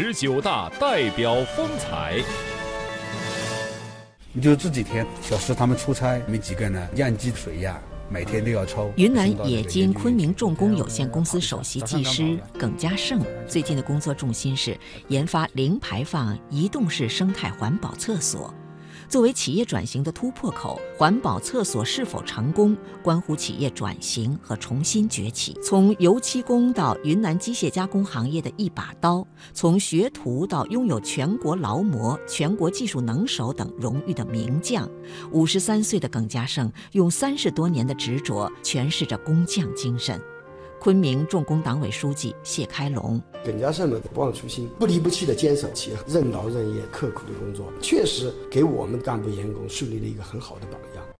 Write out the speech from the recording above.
十九大代表风采。就这几天，小石他们出差，没几个呢，样机水呀。每天都要抽。云南冶金昆明重工有限公司首席技师耿家胜最近的工作重心是研发零排放移动式生态环保厕所。作为企业转型的突破口，环保厕所是否成功，关乎企业转型和重新崛起。从油漆工到云南机械加工行业的一把刀，从学徒到拥有全国劳模、全国技术能手等荣誉的名将，五十三岁的耿家胜用三十多年的执着诠释着工匠精神。昆明重工党委书记谢开龙，耿家胜呢不忘初心、不离不弃的坚守起任劳任怨、刻苦的工作，确实给我们干部员工树立了一个很好的榜样。